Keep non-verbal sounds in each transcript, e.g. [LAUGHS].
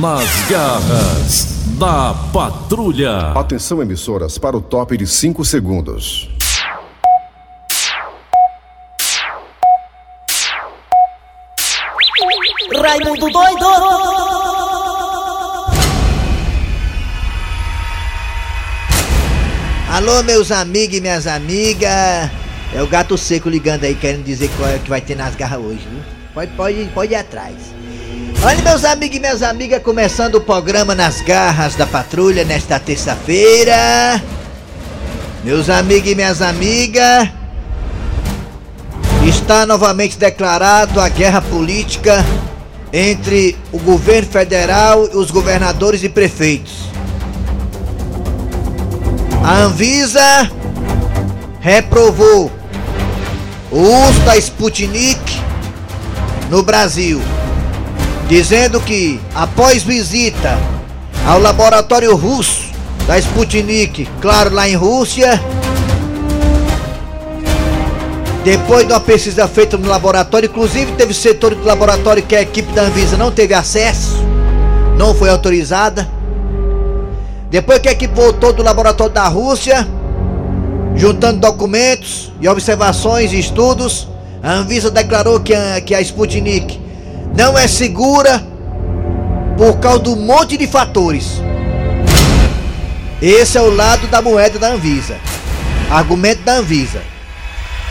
Nas garras da patrulha. Atenção, emissoras, para o top de 5 segundos. Raimundo doido! Alô, meus amigos e minhas amigas. É o gato seco ligando aí, querendo dizer qual é que vai ter nas garras hoje, viu? Pode, pode, pode ir atrás. Olha, meus amigos e minhas amigas, começando o programa Nas Garras da Patrulha nesta terça-feira. Meus amigos e minhas amigas, está novamente declarado a guerra política entre o governo federal e os governadores e prefeitos. A Anvisa reprovou o uso da Sputnik no Brasil, dizendo que após visita ao laboratório russo da Sputnik, claro, lá em Rússia, depois de uma pesquisa feita no laboratório, inclusive teve setor do laboratório que a equipe da Anvisa não teve acesso, não foi autorizada. Depois que a equipe voltou do laboratório da Rússia, juntando documentos e observações e estudos, a Anvisa declarou que a, que a Sputnik não é segura por causa do monte de fatores. Esse é o lado da moeda da Anvisa. Argumento da Anvisa.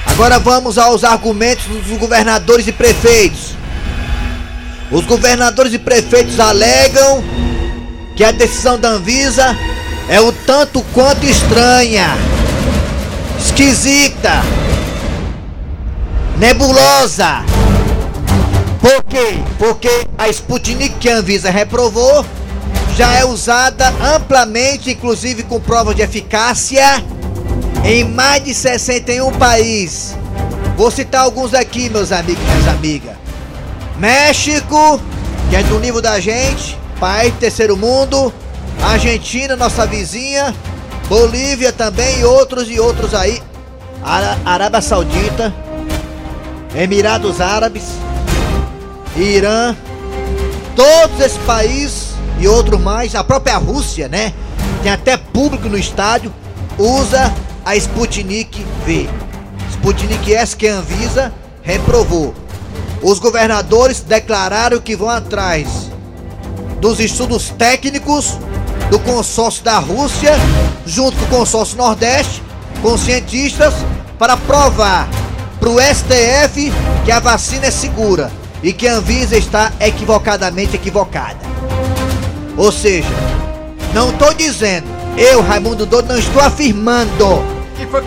Agora vamos aos argumentos dos governadores e prefeitos. Os governadores e prefeitos alegam que a decisão da Anvisa é o tanto quanto estranha, esquisita, nebulosa. Por quê? Porque a Sputnik que a Anvisa reprovou já é usada amplamente, inclusive com provas de eficácia em mais de 61 países. Vou citar alguns aqui, meus amigos e minhas amigas. México, que é do nível da gente, país terceiro mundo. Argentina, nossa vizinha. Bolívia também e outros e outros aí. Arábia Saudita. Emirados Árabes. Irã. Todos esses países e outros mais. A própria Rússia, né? Tem até público no estádio. Usa a Sputnik V. Sputnik S que Anvisa reprovou. Os governadores declararam que vão atrás dos estudos técnicos do consórcio da Rússia, junto com o consórcio Nordeste, com cientistas, para provar para o STF que a vacina é segura e que a Anvisa está equivocadamente equivocada. Ou seja, não estou dizendo, eu, Raimundo Doido, não estou afirmando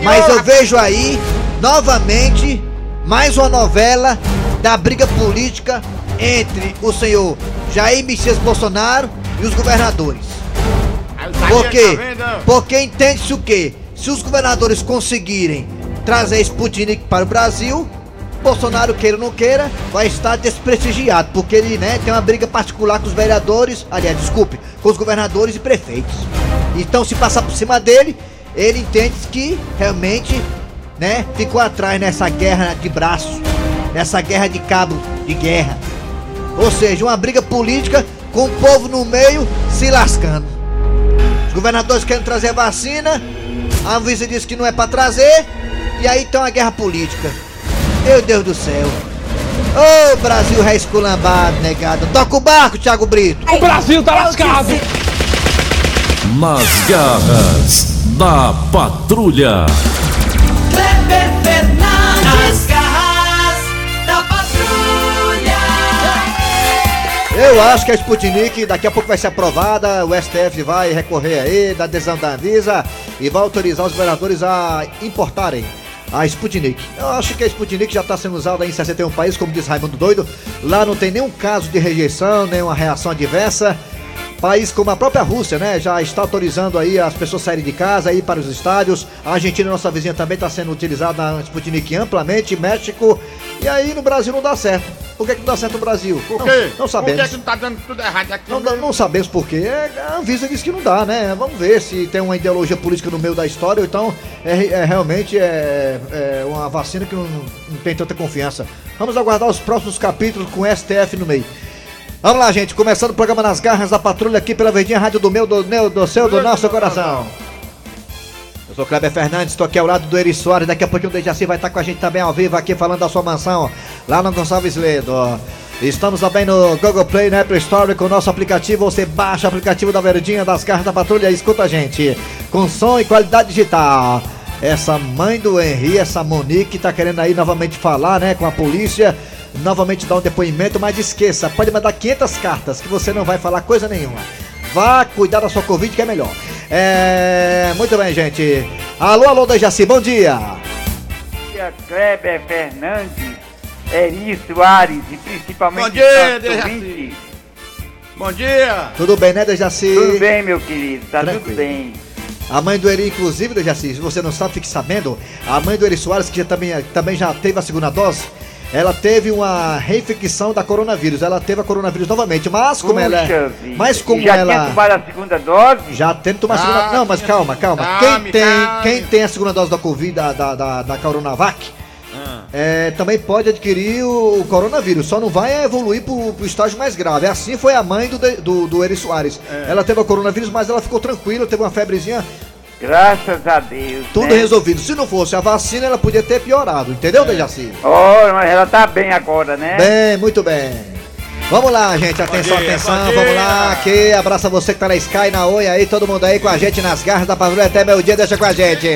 mas eu vejo aí, novamente, mais uma novela da briga política entre o senhor Jair Messias Bolsonaro e os governadores. Por quê? Porque entende-se o quê? Se os governadores conseguirem trazer Sputnik para o Brasil, Bolsonaro queira ou não queira, vai estar desprestigiado, porque ele né, tem uma briga particular com os vereadores, aliás, desculpe, com os governadores e prefeitos. Então, se passar por cima dele, ele entende que realmente, né, ficou atrás nessa guerra de braço, nessa guerra de cabo de guerra. Ou seja, uma briga política com o povo no meio se lascando. Os governadores querem trazer vacina, a Anvisa diz que não é para trazer, e aí tem uma guerra política. Meu Deus do céu. Ô oh, Brasil reesculambado, negado. Toca o barco, Thiago Brito. O Brasil tá lascado. Nas garras da patrulha. Kleber Fernandes, garras da patrulha. Eu acho que a Sputnik daqui a pouco vai ser aprovada, o STF vai recorrer aí da adesão da Anvisa e vai autorizar os governadores a importarem a Sputnik. Eu acho que a Sputnik já está sendo usada em 61 países, como diz Raimundo Doido. Lá não tem nenhum caso de rejeição, nenhuma reação adversa. País como a própria Rússia, né, já está autorizando aí as pessoas saírem de casa, ir para os estádios. A Argentina, nossa vizinha, também está sendo utilizada na Sputnik amplamente. México. E aí no Brasil não dá certo. Por que, que não dá certo no Brasil? Por quê? Não, não sabemos. Por que, que não tá dando tudo errado aqui? Não, não, não sabemos por quê. A Anvisa diz que não dá, né? Vamos ver se tem uma ideologia política no meio da história ou então é, é realmente é, é, uma vacina que não, não tem tanta confiança. Vamos aguardar os próximos capítulos com o STF no meio. Vamos lá, gente. Começando o programa Nas Garras da Patrulha aqui pela Verdinha Rádio do meu, do meu, do seu, do nosso coração. Eu sou Kleber Fernandes, estou aqui ao lado do Eri Soares. Daqui a pouquinho o Dejaci vai estar com a gente também ao vivo aqui falando da sua mansão lá no Gonçalves Ledo. Estamos também no Google Play, na Apple Store com o nosso aplicativo. Você baixa o aplicativo da Verdinha das Garras da Patrulha e escuta a gente com som e qualidade digital. Essa mãe do Henri, essa Monique, tá querendo aí novamente falar, né, com a polícia, novamente dar um depoimento, mas esqueça, pode mandar 500 cartas que você não vai falar coisa nenhuma. Vá cuidar da sua Covid que é melhor. É. Muito bem, gente. Alô, alô, Dejaci, bom dia. dia, Kleber Fernandes, Eri Soares e principalmente Bom dia, Dejaci. Bom dia! Tudo bem, né, Dejaci? Tudo bem, meu querido, tá Tranquilo. tudo bem. A mãe do Eri, inclusive, Dejaci, se você não sabe, fique sabendo, a mãe do Eri Soares, que já também, também já teve a segunda dose, ela teve uma reinfecção da coronavírus. Ela teve a coronavírus novamente, mas como ela Puxa é. vida. Mas como Já ela. tinha tomado a segunda dose? Já tem que tomar a Ah, segunda. Não, mas calma, calma. Calme, Quem tem, quem tem a segunda dose da Covid, da, da, da, da Coronavac, Ah. é, também pode adquirir o, o coronavírus. Só não vai evoluir pro, pro estágio mais grave. Assim foi a mãe do, do, do Eri Soares. É. Ela teve o coronavírus, mas ela ficou tranquila, teve uma febrezinha, Graças a Deus. tudo né? resolvido. Se não fosse a vacina, ela podia ter piorado, É. entendeu, Dejaci? Oh, mas ela tá bem agora, né? Bem, muito bem. Vamos lá, gente. Atenção, dia, atenção. Vamos lá. Aqui, abraça você que tá na Sky, na Oi aí, todo mundo aí com a gente nas garras da patrulha até meu dia, deixa com a gente.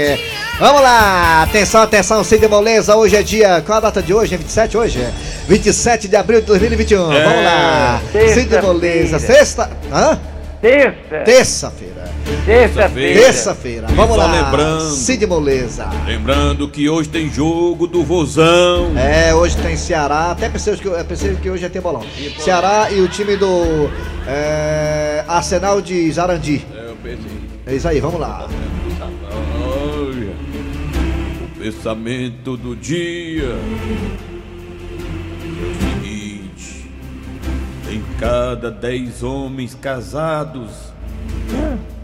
Vamos lá. Atenção, atenção, Cid Moleza. Hoje é dia. Qual a data de hoje? É 27 hoje? 27 de abril de 2021. É. Vamos lá. Cid Sexta-feira. Moleza. Sexta. Hã? Terça. Terça-feira. Terça-feira. Terça-feira. Vamos só lá. lembrando. Cid Moleza. Lembrando que hoje tem jogo do Vozão. É, hoje tem Ceará, até pensei que, pensei que hoje ia ter bolão. Ceará e o time do é, Arsenal de Zarandi. É, eu pensei. É isso aí, vamos lá. O pensamento do dia é o seguinte: em cada dez homens casados,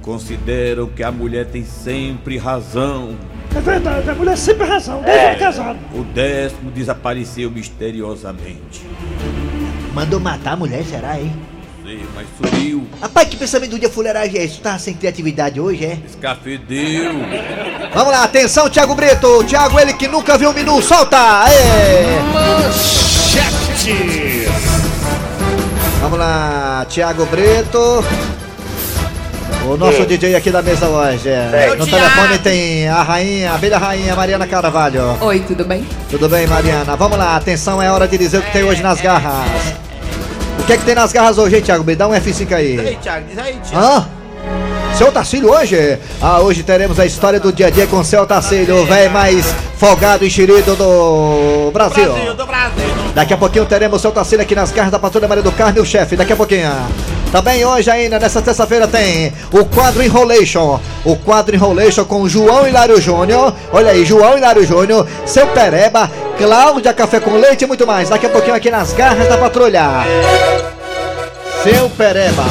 consideram que a mulher tem sempre razão. É verdade, a mulher sempre razão, desde casado. O décimo desapareceu misteriosamente. Mandou matar a mulher, será, hein? Sei, mas sumiu, Rapaz, que pensamento do dia fuleiragem é? Tu tava sem criatividade hoje, é? escafedeu. Vamos lá, atenção, Thiago Brito. Thiago, ele que nunca viu o menu, solta! Aê! Vamos lá, Thiago Brito. O nosso DJ aqui da mesa hoje. é. No telefone tem a rainha, a abelha rainha Mariana Carvalho. Oi, tudo bem? Tudo bem, Mariana? Vamos lá, atenção, é hora de dizer o que tem hoje nas garras. O que é que tem nas garras hoje, hein, Thiago? Me dá um F5 aí. Ei, Thiago, diz aí, Thiago. Hã? Seu Tacílio hoje? Ah, hoje teremos a história do dia a dia com seu Tacílio, o velho mais folgado e enxerido do Brasil. Brasil, do Brasil. Daqui a pouquinho teremos o seu Tacílio aqui nas garras da Patrulha Maria do Carmo e o chefe, daqui a pouquinho. Também hoje ainda, nessa terça-feira, tem o quadro Enrolation. O quadro Enrolation com João Hilário Júnior. Olha aí, João Hilário Júnior, seu Pereba, Cláudia Café com Leite e muito mais. Daqui a pouquinho aqui nas garras da Patrulha. Seu Pereba.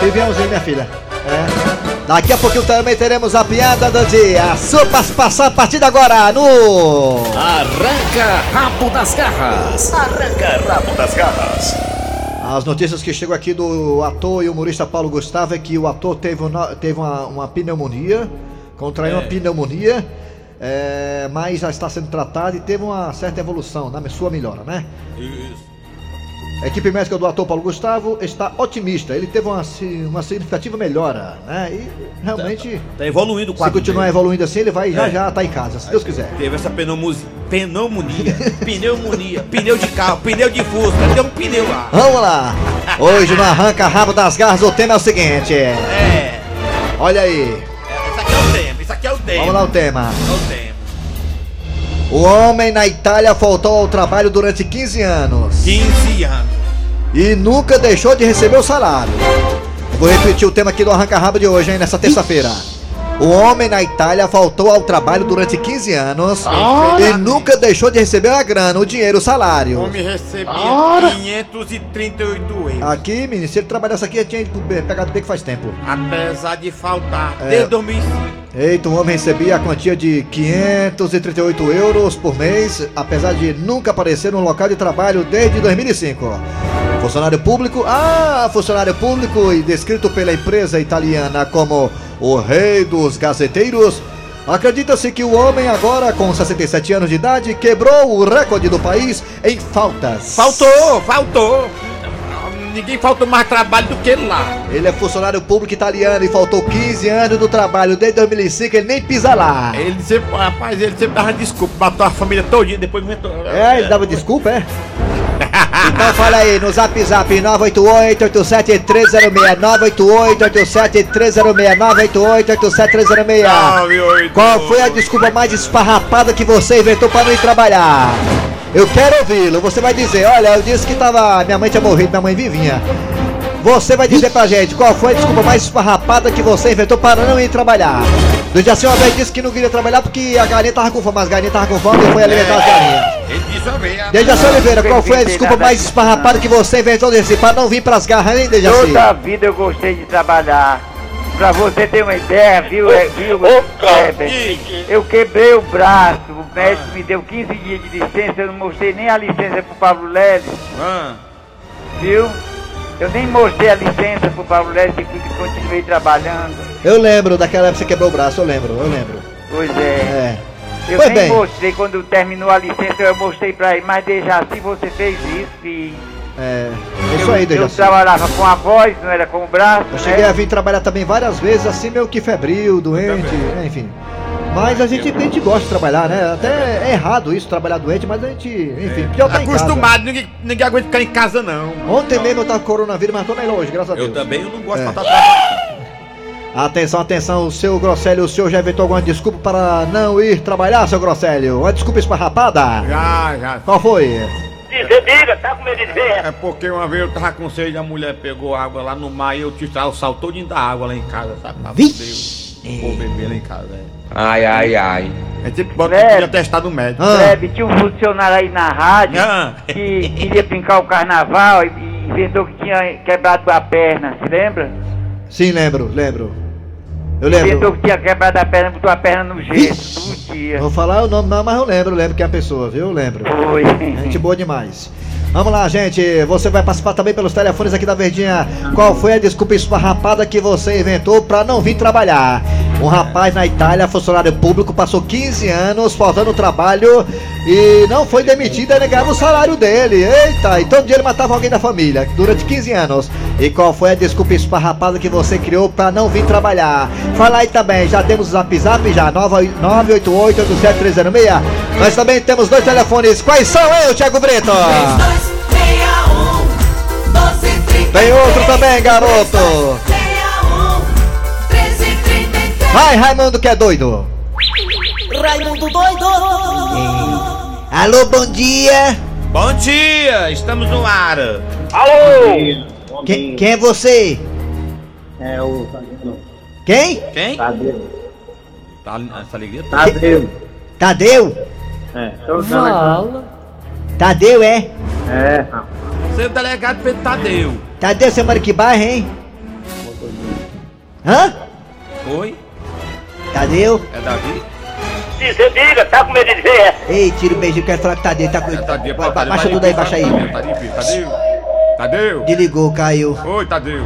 Viviãozinho, minha filha. É. Daqui a pouquinho também teremos a piada do dia. Sua participação a partir de agora no. Arranca rabo das garras. As notícias que chegam aqui do ator e humorista Paulo Gustavo é que o ator teve, um no- teve uma, uma pneumonia, contraiu uma pneumonia, é, mas já está sendo tratado e teve uma certa evolução na sua melhora, né? Isso. A equipe médica do ator Paulo Gustavo está otimista. Ele teve uma, uma significativa melhora, né? E realmente, Tá evoluindo o se quadro. continuar dele. evoluindo assim, ele vai já É. já estar em casa, se Deus quiser. Teve essa pneumonia. Pneumonia. [LAUGHS] pneumonia. Pneu de carro, pneu de fusca. Tem um pneu lá. Vamos lá! Hoje no Arranca Rabo das Garras o tema é o seguinte: É. olha aí, Isso aqui é o tema. Isso aqui é o tema. vamos lá o tema. É o tema. O homem na Itália faltou ao trabalho durante 15 anos 15 anos. e nunca deixou de receber o salário. Eu Vou repetir o tema aqui do Arranca Rabo de hoje, hein, nessa terça-feira. O homem na Itália faltou ao trabalho durante 15 anos e nunca deixou de receber a grana, o dinheiro, o salário. Homem recebia 538 euros. Aqui, menino, se ele trabalhasse aqui, ele tinha pegado bem que faz tempo. Apesar de faltar É. desde 2005. Eita, o homem recebia a quantia de 538 euros por mês, apesar de nunca aparecer no local de trabalho desde 2005. Funcionário público, ah, funcionário público e descrito pela empresa italiana como o rei dos gazeteiros. Acredita-se que o homem, agora com 67 anos de idade, quebrou o recorde do país em faltas. Faltou, faltou. Ninguém faltou mais trabalho do que ele lá. Ele é funcionário público italiano e faltou 15 anos do trabalho. Desde 2005 ele nem pisa lá. Ele sempre, rapaz, ele sempre dava desculpa, matou a família todinha, depois inventou. É, ele dava desculpa, é? Então fala aí no zap zap 988-87306 988-87306 988-87306 Qual foi a desculpa mais esfarrapada que você inventou para não ir trabalhar? Eu quero ouvi-lo, você vai dizer, olha, eu disse que tava. Minha mãe tinha morrido, minha mãe vivinha. Você vai dizer pra gente qual foi a desculpa mais esfarrapada que você inventou para não ir trabalhar. Do Jaci uma vez disse que não queria trabalhar porque a galinha tava com fome, as galinhas tava com fome e foi alimentar as galinhas. Ele disse uma vez. Dejaci Oliveira, qual foi a desculpa mais esfarrapada que você inventou desse para não vir pras garras, hein, Dejaci? Toda a vida eu gostei de trabalhar. Pra você ter uma ideia, viu, é, viu Herbert? Eu quebrei o braço, o médico me deu 15 dias de licença, eu não mostrei nem a licença pro Pablo Leles, Ah, viu? Eu nem mostrei a licença pro Pablo Leles e continuei trabalhando. Eu lembro daquela época que você quebrou o braço, eu lembro, eu lembro. Pois é. É. Eu Pois nem bem. mostrei, quando terminou a licença eu mostrei pra ele, mas Dejaci você fez isso, filho. É. é Isso eu, aí, eu Dejaci. trabalhava com a voz, não era com o braço, Eu cheguei né? a vir trabalhar também várias vezes, assim, meio que febril, doente, enfim. Mas a gente, a gente gosta de trabalhar, né? Até é errado isso, trabalhar doente, mas a gente, enfim, pior tá em casa. acostumado, ninguém, ninguém aguenta ficar em casa não. Ontem mesmo eu tava com coronavírus, mas tô melhor hoje, graças a Deus. Eu também, eu não gosto É. de faltar trabalho. Atenção, atenção, seu Grosselio, o senhor já inventou alguma desculpa para não ir trabalhar, seu Grosselio? Uma desculpa esfarrapada? Já, já. Qual foi? diga, tá com medo de ver? É porque uma vez eu tava com sede, a mulher pegou água lá no mar e eu tive o sal todinho da água lá em casa, sabe? Vixe. Vou beber lá em casa, é. Ai, ai, ai. A gente bota Velho. que atestado médico. Ah, Breve, tinha um funcionário aí na rádio Ah. que queria brincar o carnaval e e inventou que tinha quebrado a perna, se lembra? sim, lembro, lembro. Eu Inventou lembro. que tinha quebrado a perna, botou a perna no gesso, todo dia. Vou falar o nome não, mas eu lembro, lembro que é a pessoa, viu? Eu lembro. Foi. Gente boa demais. Vamos lá, gente. Você vai participar também pelos telefones aqui da Verdinha. Qual foi a desculpa esfarrapada que você inventou pra não vir trabalhar? Um rapaz na Itália, funcionário público, passou 15 anos faltando trabalho e não foi demitido, ele ganhava o salário dele. Eita, e todo dia ele matava alguém da família durante 15 anos. E qual foi a desculpa esfarrapada que você criou pra não vir trabalhar? Fala aí também, já temos o zap zap já, 988-87306. Nós também temos dois telefones. Quais são, hein, Thiago Brito? 3261 1233 Tem outro também, garoto. 1333 Vai, Raimundo, que é doido. Raimundo doido Alô, bom dia. Bom dia, estamos no ar. Quem, quem é você? É o Quem? Quem? Tadeu. Tá, essa alegria? Tadeu. Tadeu? É, tô usando Tadeu, é? É, rapaz. Você é o delegado Pedro Tadeu. Tadeu, você mora em que bairro, hein? Hã? Oi? Tadeu? É Davi? Você diga, tá com medo de ver? Ei, tira o beijinho, quero falar com o Tadeu. Tá com... É Tadeu. Ba- ba- Baixa tudo aí, baixa aí. Tadeu, Tadeu. Tadeu. Desligou, caiu. Oi, Tadeu.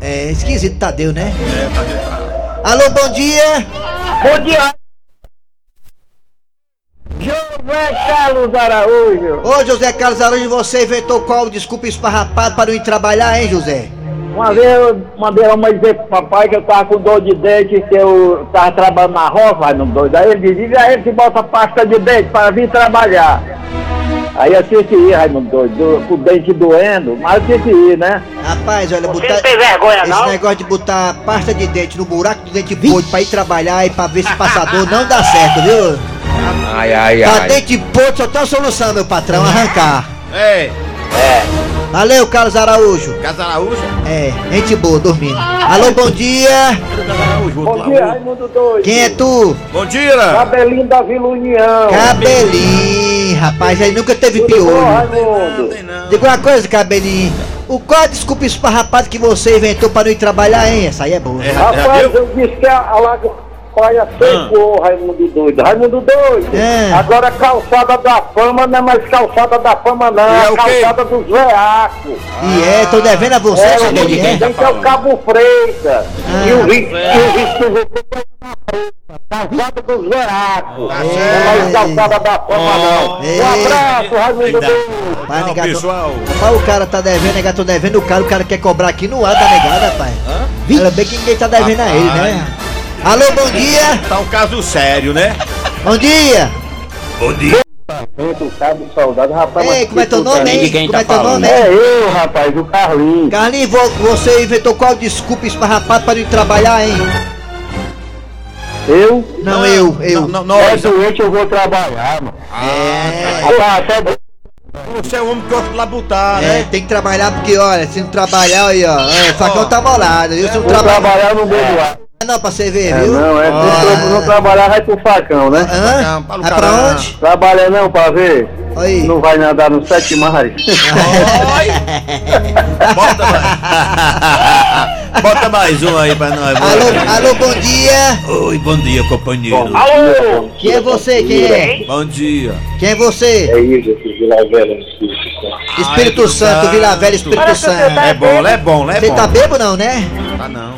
É esquisito, Tadeu, né? É, Tadeu. tá- Alô, bom dia. Bom dia! José Carlos Araújo! Ô, José Carlos Araújo, você inventou qual desculpa esfarrapada para não ir trabalhar, hein, José? Uma vez eu mandei a mãe dizer pro papai que eu tava com dor de dente, que eu tava trabalhando na roça, no doido. Aí ele disse, diga a ele que bota pasta de dente para vir trabalhar. Aí eu tinha que ir, Raimundo doido, do- com o dente doendo, mas eu tinha que ir, né? Rapaz, olha, Você botar. não tem vergonha, Esse não? negócio de botar pasta de dente no buraco do dente podre pra ir trabalhar e pra ver se passador não dá certo, viu? Ai, ai, Pra ai. dente podre só tem uma solução, meu patrão, arrancar. É, Valeu, Carlos Araújo. Casa Araújo? É, gente boa, dormindo. Alô, bom dia. Araújo, Bom dia. Raimundo doido. Quem é tu? Bom dia! Cabelinho da Vila União. Cabelinho, rapaz, aí nunca teve Tudo bom, piolho. Raimundo? Não. Diga uma coisa, cabelinho. O qual a desculpa esfarrapada que você inventou para não ir trabalhar, hein? Essa aí é boa. É, Rapaz, Tadeu? eu disse que a, a lago- Rapaz, aceitou, Raimundo doido. Raimundo doido. É. Agora a calçada da fama não é mais calçada da fama, não. E é É a calçada dos veacos. E é, tô devendo a você, É, Deli, é? tem que é o Cabo Freitas. Ah. E o Rico o Rico Calçada dos veacos. Não é mais calçada da fama, não. Um abraço, Raimundo doido. Pai, Não, pessoal. Rapaz, o cara tá devendo, negado, tô devendo o cara, o cara quer cobrar aqui no ar da negada, rapaz. Ainda bem que ninguém tá devendo a ele, né? Alô, bom dia! Tá um caso sério, né? Bom dia! Bom dia. Sabe, soldado, rapaz. Ei, como é teu nome, hein? quem Como tá é teu falando? nome? É eu, rapaz, o Carlinhos. Carlinhos, vo- você inventou qual desculpa esparrapado para ir trabalhar, hein? Eu? Não, eu, eu. Não, não, É doente, eu vou trabalhar, mano. É, Rapaz, até Você é o homem que gosta de labutar, é, né? tem que trabalhar porque, olha, se não trabalhar aí, ó, é, o facão tá molado, viu? Se não trabalhar. trabalhar no meio do ar. Não, pra você ver, É, viu? não, é se não trabalhar, vai pro facão, né? É pra caralho. onde? Trabalha não pra ver. Aí. Não vai nadar no sete mares. [LAUGHS] Bota mais. [LAUGHS] Bota mais um aí pra nós. Alô, alô, bom dia! Oi, bom dia, companheiro. Alô! Quem é você? Quem é? Bom dia. Quem é você? É isso, esse Vila Velha. Espírito Ai, Santo, Vila Velha, Espírito Santo. É bom, é bom, é Você bom. tá bebo não, né? Tá não.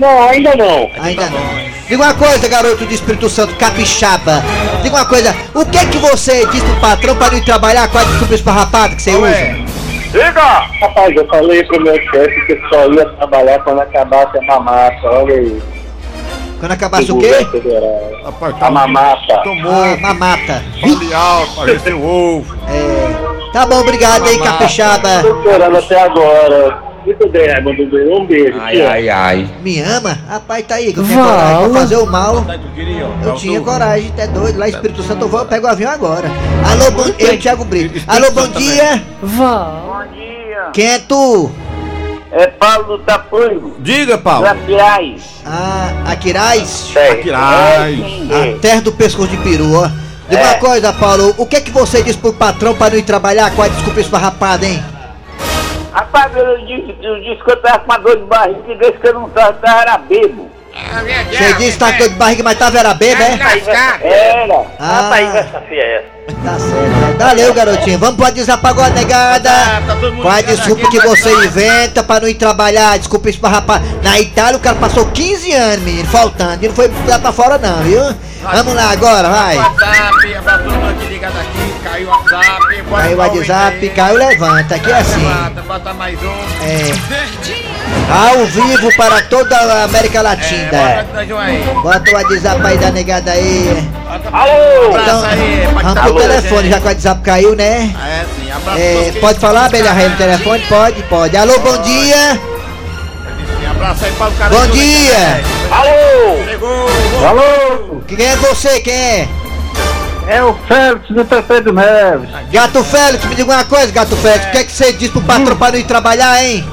Não, ainda não. Ainda não. Diga uma coisa, garoto do Espírito Santo, capixaba. Diga uma coisa, o que que você diz pro patrão para ir trabalhar com a desculpa esparrapada que você Qual usa? é? Rapaz, eu falei pro meu chefe que só ia trabalhar quando acabasse a mamata. Olha aí. Quando acabasse o quê? Federal. Rapaz, A mamata. Tomou. Ah, mamata. Fale alto, pareceu um ovo. É. Tá bom, obrigado aí, capixaba. Tô chorando até agora. Muito bem, Raimundo. Um beijo. Ai, ai, ai. Me ama? Rapaz, tá aí, que eu tenho coragem. Vou fazer o mal. Tá. Eu tinha coragem, tá doido. Lá Espírito Santo eu vou, eu pego o avião agora. Alô, bom Eu, Thiago Brito. Alô, bom dia. Bom dia. Quem é tu? É Paulo do Tapuio. Diga, Paulo. Graciais. Ah, Aquiraz? Aquiraz. A terra do pescoço de peru, ó. Diga uma coisa, Paulo, o que é que você diz pro patrão para não ir trabalhar com a desculpa esfarrapada, hein? Rapaz, eu disse, eu disse que eu tava com uma dor de barriga e disse que eu não tava, tava era bebo. Você disse que tá com dor de barriga, mas tava era beba, é? Era. Ah, essa fia é essa. tá certo. né? Valeu, garotinho. Vamos pro WhatsApp agora, negada. Tá todo mundo Qual a ligado desculpa aqui, que você falar. inventa pra não ir trabalhar? Desculpa esfarrapada. Na Itália o cara passou 15 anos, menino, faltando. E não foi lá pra fora, não, viu? Vamos lá agora, vai. WhatsApp, pra todo mundo aqui ligado aqui, caiu o WhatsApp. bota Caiu o WhatsApp, caiu, levanta. Aqui é assim. Bota, bota mais um. É. Ao vivo para toda a América É, Latina. bota um aí. Bota o WhatsApp aí da negada aí. Bota Alô! Abraço Então, aí, vamos tá pro telefone, já que o WhatsApp caiu, né? É sim, abraço É, pode falar, Abelha Raia, no telefone? Pode, pode. Alô, bom dia. Sim, Abraço aí para o cara. Bom dia. Alô! Chegou. Alô! Quem é você? Quem é? É o Félix do Prefeito Neves. Gato Félix, me diga uma coisa, Gato Félix. O que é que você diz pro patrão para não ir trabalhar, hein?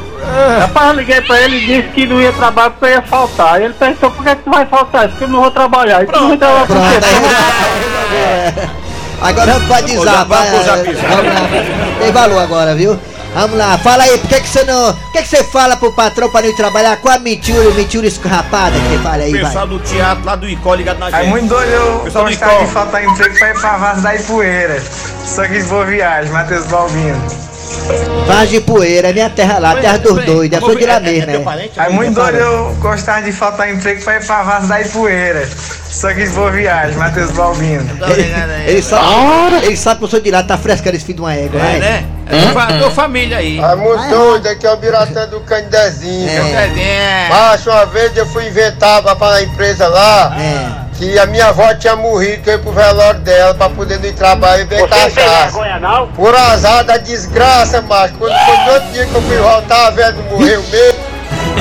Rapaz, eu liguei pra ele e disse que não ia trabalhar porque ia faltar. Ele perguntou por que, que tu vai faltar? Ele disse que eu não vou trabalhar. Ele não vai trabalhar por Pronto, quê? aí. Agora vamos pro WhatsApp. Vamos lá. Tem valor agora, viu? Vamos lá, fala aí, por que, que você não. Por que, que você fala pro patrão para não ir trabalhar? Qual a mentira, mentira escarrapada que você fala aí, vai? Pessoal do teatro lá do Icó ligado na gente. É muito doido eu gostar Icó. de faltar emprego pra ir pra Vaz da Ipueira. Só quis boa viagem, Matheus Balbino. Vaz de poeira, é minha terra lá, terra dos doidos, eu sou de lá mesmo, né? parente? É muito doido eu gostar de faltar emprego pra ir pra Vaz da Ipueira. Só quis boa viagem, Matheus Balbino. Ele sabe, ele sabe que eu sou de lá, tá fresco esse filho de uma égua, É, vai. né? É fa- tua família aí. É muito doido, aqui é o Biratã do Candezinho. É. É. Mas uma vez eu fui inventar pra na empresa lá É. que a minha avó tinha morrido, que eu ia pro velório dela pra poder ir trabalhar e ver cachaça. não? Por azar da desgraça, macho. Quando foi no outro dia que eu fui voltar, a velha morreu mesmo.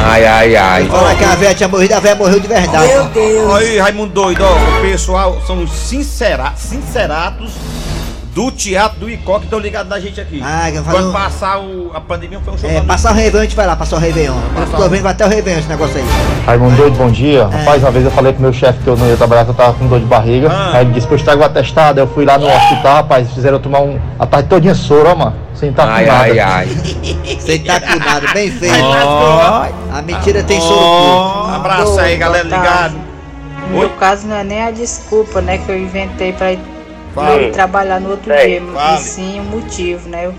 Ai, ai, ai. Fala que a velha tinha morrido, a velha morreu de verdade. Aí, Raimundo doido, ó. O pessoal são os sincera, sinceratos do teatro do Icó que estão ligados na gente aqui. Ah, Quando passar o, a pandemia, foi um show É, passar o Réveillon, a gente vai lá, passar o Réveillon. Eu tô vendo, vai até o Réveillon esse negócio aí. Raimundo doido, bom dia. É. Rapaz, uma vez eu falei pro meu chefe que eu não ia trabalhar, que eu tava com dor de barriga. Ah. Aí ele disse que eu estrago o atestado. Eu fui lá no hospital, rapaz, fizeram eu tomar um, a tarde todinha soro, ó, mano. Sem tá com Ai, nada. ai, ai. [LAUGHS] Sem tá com nada, bem feito. Ó. A mentira tem soro puro. abraço aí, galera ligado. No meu caso não é nem a desculpa, né, que eu inventei pra ir, Fale. trabalhar no outro Ei, dia, fale. e sim o motivo, né? Eu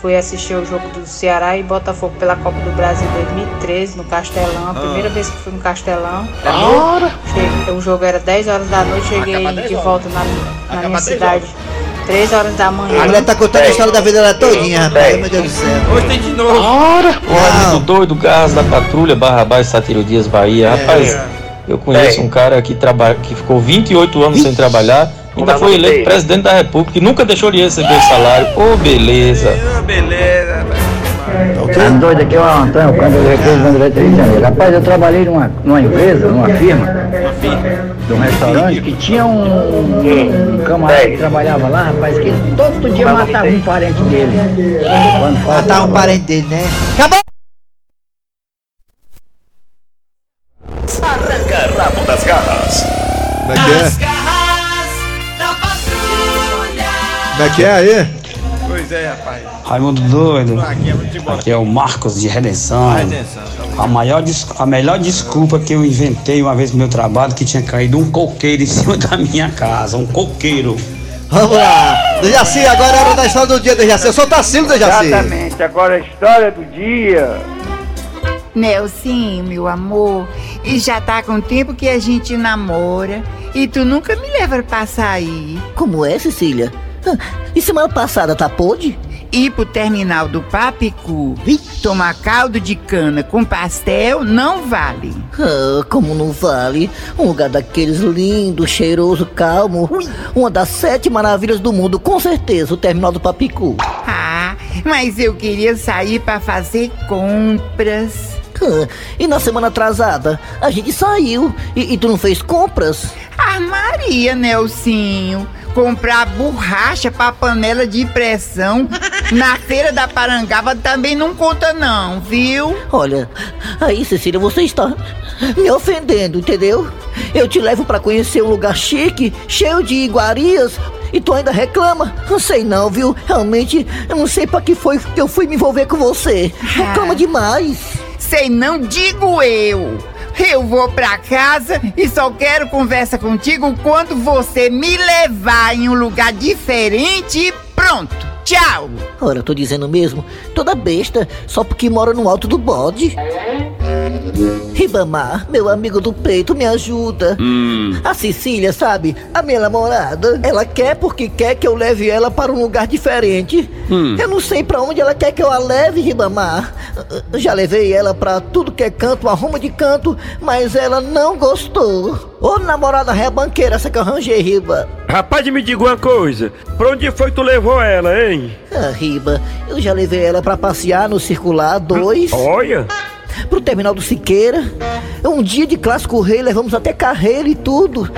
fui assistir o jogo do Ceará e Botafogo pela Copa do Brasil 2013 no Castelão, a Ah. primeira vez que fui no Castelão. Ora. Cheguei- o jogo era 10 horas da noite, cheguei Acaba 10 de horas. volta na, na minha 10 cidade 3 horas da manhã. A mulher tá contando a história da vida dela todinha, rapaz. Meu Deus do céu. Hoje tem de novo. Ora! Amigo doido, gás da patrulha, Barra Baixo, Satiro Dias, Bahia. Rapaz, eu conheço um cara que, trabalha, que ficou 28 anos sem trabalhar, ainda foi eleito presidente da república e nunca deixou de receber salário. Ô, beleza. Beleza. Tá doido aqui é o Antônio, quando eu recurso do direito de Janeiro. Rapaz, eu trabalhei numa, numa empresa, numa firma, de um restaurante, que tinha um, um camarada que trabalhava lá, rapaz, que todo dia matava um parente dele. Matar um parente dele, né? Acabou! Como é que é aí? Pois é, rapaz. Raimundo doido. Aqui é. Aqui é o Marcos de Redenção. Redenção, A, maior, a melhor desculpa que eu inventei uma vez no meu trabalho que tinha caído um coqueiro em [LAUGHS] cima da minha casa. Um coqueiro. Vamos lá. Dejaci, agora é hora da história do dia, Dejaci. Eu sou o Tacilo, Dejaci. Exatamente, agora a história do dia. Nelsinho, meu amor, e já tá com tempo que a gente namora e tu nunca me leva pra sair. Como é, Cecília? E semana passada tá pôde? Ir pro terminal do Papicu, tomar caldo de cana com pastel não vale. Ah, como não vale? Um lugar daqueles lindo, cheiroso, calmo. Uma das sete maravilhas do mundo, com certeza, o terminal do Papicu. Ah, mas eu queria sair pra fazer compras. Ah, E na semana atrasada, a gente saiu. E, e tu não fez compras? Ah, Maria, Nelsinho, comprar borracha pra panela de pressão [LAUGHS] na feira da Parangaba também não conta não, viu? Olha, aí, Cecília, você está me ofendendo, entendeu? Eu te levo pra conhecer um lugar chique, cheio de iguarias, e tu ainda reclama? Não sei não, viu? Realmente, eu não sei pra que foi que eu fui me envolver com você. Reclama demais. Sei não, digo eu. Eu vou pra casa e só quero conversa contigo quando você me levar em um lugar diferente e pronto. Tchau. Ora, eu tô dizendo mesmo, toda besta, só porque mora no alto do bode. Ribamar, meu amigo do peito, me ajuda. A Cecília, sabe? A minha namorada. Ela quer porque quer que eu leve ela para um lugar diferente. Hum. Eu não sei pra onde ela quer que eu a leve, Ribamar. Já levei ela pra tudo que é canto, arruma de canto, mas ela não gostou. Ô namorada rebanqueira, essa que eu arranjei, Riba. Rapaz, me diga uma coisa. Pra onde foi que tu levou ela, hein? Ah, Riba, eu já levei ela pra passear no Circular 2. Olha. Pro terminal do Siqueira. Um dia de clássico rei, levamos até carreira e tudo.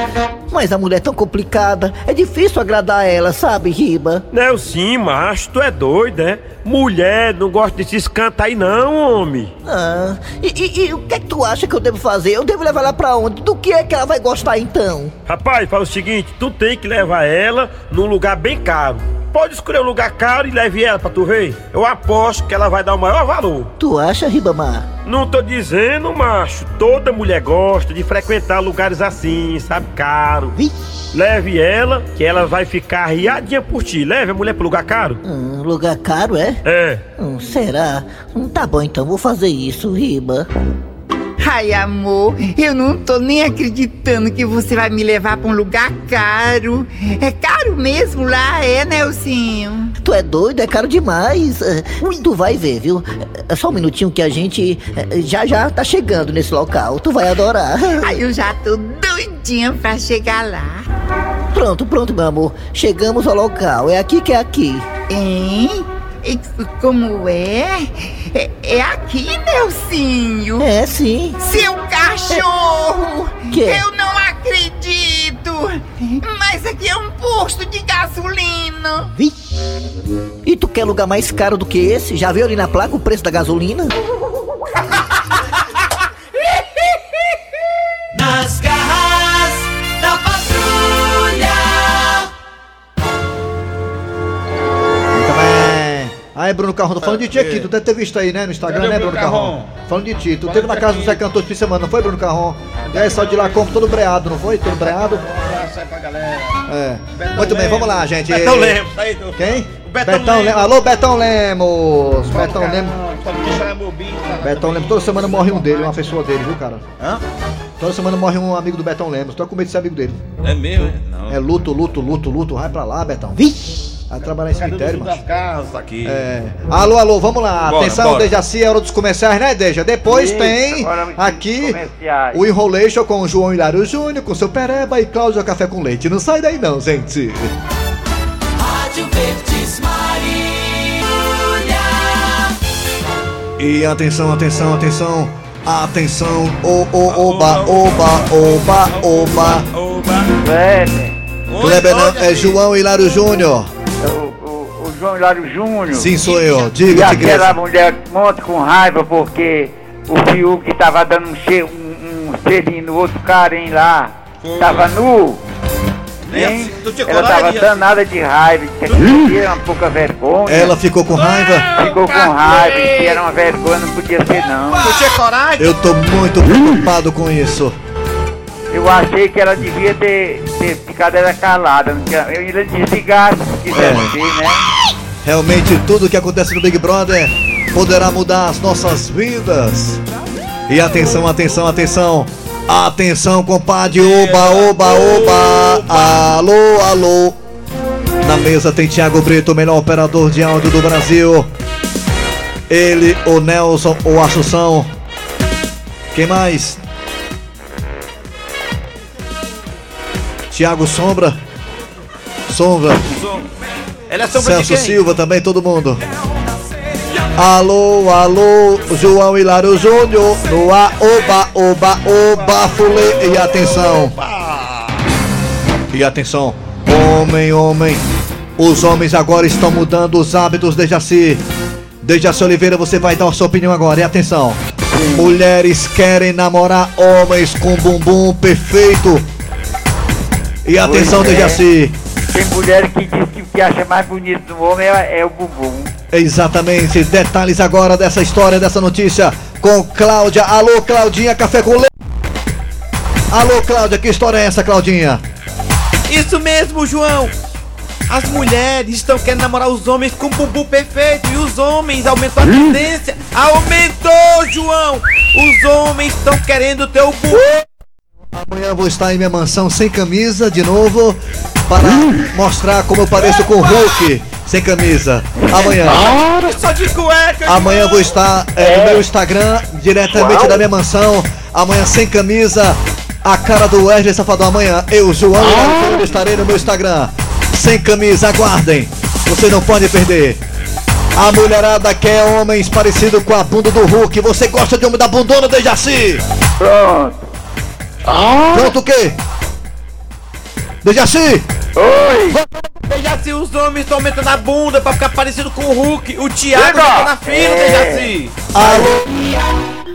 Mas a mulher é tão complicada, é difícil agradar ela, sabe, Riba? Nelson, macho, tu é doido, é? Mulher não gosta desses cantos aí não, homem. Ah, e, e- e o que é que tu acha que eu devo fazer? Eu devo levar ela pra onde? Do que é que ela vai gostar então? Rapaz, fala o seguinte, tu tem que levar ela num lugar bem caro. Pode escolher um lugar caro e leve ela pra tu ver. Eu aposto que ela vai dar o maior valor. Tu acha, Ribamar? Não tô dizendo, macho. Toda mulher gosta de frequentar lugares assim, sabe, caro. Leve ela, que ela vai ficar riadinha por ti. Leve a mulher pro lugar caro. Hum, lugar caro, é? É. Hum, será? Hum, tá bom então, vou fazer isso, Riba. Ai, amor, eu não tô nem acreditando que você vai me levar pra um lugar caro. É caro mesmo lá, é, Nelsinho? Tu é doido, é caro demais. É, Tu vai ver, viu? É só um minutinho que a gente é, já já tá chegando nesse local. Tu vai adorar. [LAUGHS] Ai, eu já tô doidinha pra chegar lá. Pronto, pronto, meu amor. Chegamos ao local. É aqui que é aqui. Hein? E como é? É, é aqui, Nelsinho? É, sim. Seu cachorro! Que? Eu não acredito! Mas aqui é um posto de gasolina! E tu quer lugar mais caro do que esse? Já viu ali na placa o preço da gasolina? Nas Aí, Bruno Carrão, tô falando de ti aqui. Tu deve ter visto aí, né, no Instagram, Cadê né, Bruno Carrão? Falando de ti. Tu teve na casa do Zé Cantor de semana, não foi, Bruno Carrão? E aí saiu de lá como todo breado, não foi? Todo breado. Sai pra galera. É. Muito bem, vamos lá, gente. Betão Lemos, aí, do- Quem? O Betão Lemos. Alô, Betão Lemos. Betão Lemos. Cara. Betão Lemos, toda semana morre um dele, uma pessoa dele, viu, cara? Hã? Toda semana morre um amigo do Betão Lemos. Tô com medo de ser amigo dele. É mesmo, é? Não. É luto, luto, luto, luto. Vai pra lá, Betão. Vixe! Vai trabalhar em cemitério, o mano. das casas aqui? É. Alô, alô, vamos lá. Bora, Atenção, bora. Dejaci, é hora dos comerciais, né, Deja? Depois Isso, tem aqui o Enrolation com o João Hilário Júnior, com seu Pereba e Cláudio Café com Leite. Não sai daí não, gente. Rádio Verdes Maria. E atenção, atenção, atenção. Atenção, o, o, oba, oba, oba, oba. Velho, Kleber não, é João Hilário Júnior. João Hilário Júnior. Sim, sou eu. E Diga, aquela Tigresa. mulher monta com raiva porque o Fiuk tava dando um, che um, um selinho no outro cara, hein, lá. Tava nu. Nem Hein? assim, Ela tava assim? danada de raiva, que tinha uma pouca vergonha. Ela ficou com raiva? Ficou com raiva, e se era uma vergonha, não podia ser não. Tu tinha coragem? Eu tô muito preocupado com isso. Eu achei que ela devia ter, ter ficado ela calada. Eu ia desligar se quisesse É. ser, né? Realmente tudo que acontece no Big Brother poderá mudar as nossas vidas. E atenção, atenção, atenção. Atenção, compadre. Oba, oba, oba. Alô, alô. Na mesa tem Thiago Brito, o melhor operador de áudio do Brasil. Ele, o Nelson, o Assunção. Quem mais? Thiago Sombra. Sombra. Ela é sombra Celso? Silva também, todo mundo. Alô, alô, João Hilário Júnior, no ar, oba, oba, oba, fulê, e atenção. E atenção, homem, homem, os homens agora estão mudando os hábitos de Jaci. Dejaci Oliveira, você vai dar a sua opinião agora, e atenção. Mulheres querem namorar homens com bumbum perfeito. E atenção, Pois é. Dejaci. Tem mulher que diz que o que acha mais bonito no homem é, é o bumbum. Exatamente, detalhes agora dessa história, dessa notícia com Cláudia. Alô, Claudinha, café com leite. Alô, Cláudia, que história é essa, Claudinha? Isso mesmo, João. As mulheres estão querendo namorar os homens com bumbum perfeito e os homens aumentou a tendência. Aumentou, João. Os homens estão querendo ter o bumbum. Amanhã eu vou estar em minha mansão sem camisa de novo para mostrar como eu pareço com o Hulk sem camisa. Amanhã. Só de cueca. Amanhã eu vou estar é, no meu Instagram, diretamente da minha mansão. Amanhã sem camisa, a cara do Wesley Safadão. Amanhã eu, João, Hilário, estarei no meu Instagram. Sem camisa, aguardem. Você não pode perder. A mulherada quer homens parecidos com a bunda do Hulk. Você gosta de homem da bundona, Dejaci? Pronto. Pronto o quê? Dejaci? Oi! Dejaci, os homens estão aumentando a bunda pra ficar parecido com o Hulk. O Thiago tá na fila, É. Dejaci.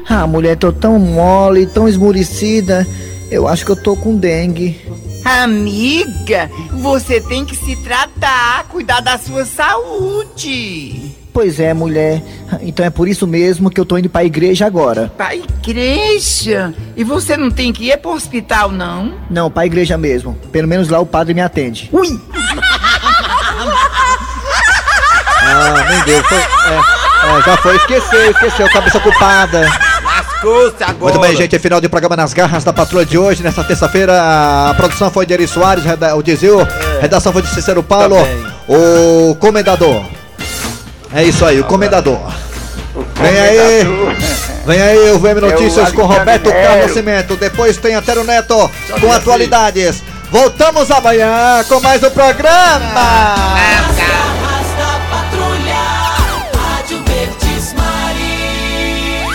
Ah, mulher, tô tão mole, tão esmurecida. Eu acho que eu tô com dengue. Amiga, você tem que se tratar, cuidar da sua saúde. Pois é, mulher. Então é por isso mesmo que eu tô indo pra igreja agora. Pra igreja? E você não tem que ir pro hospital, não? Não, pra igreja mesmo. Pelo menos lá o padre me atende. Ui! [LAUGHS] Ah, nem deu. Foi, é, é, já foi. Esqueceu, esqueceu. Cabeça agora. Muito bem, gente. é Final de programa nas garras da patrulha de hoje. Nesta terça-feira, a produção foi de Eri Soares, o Dizil. Redação foi de Cícero Paulo. O comendador. É isso aí, o comendador. Vem aí. Vem aí o VM Notícias com Roberto Carlos Nascimento. Depois tem Antero Neto com atualidades. Voltamos amanhã com mais um programa.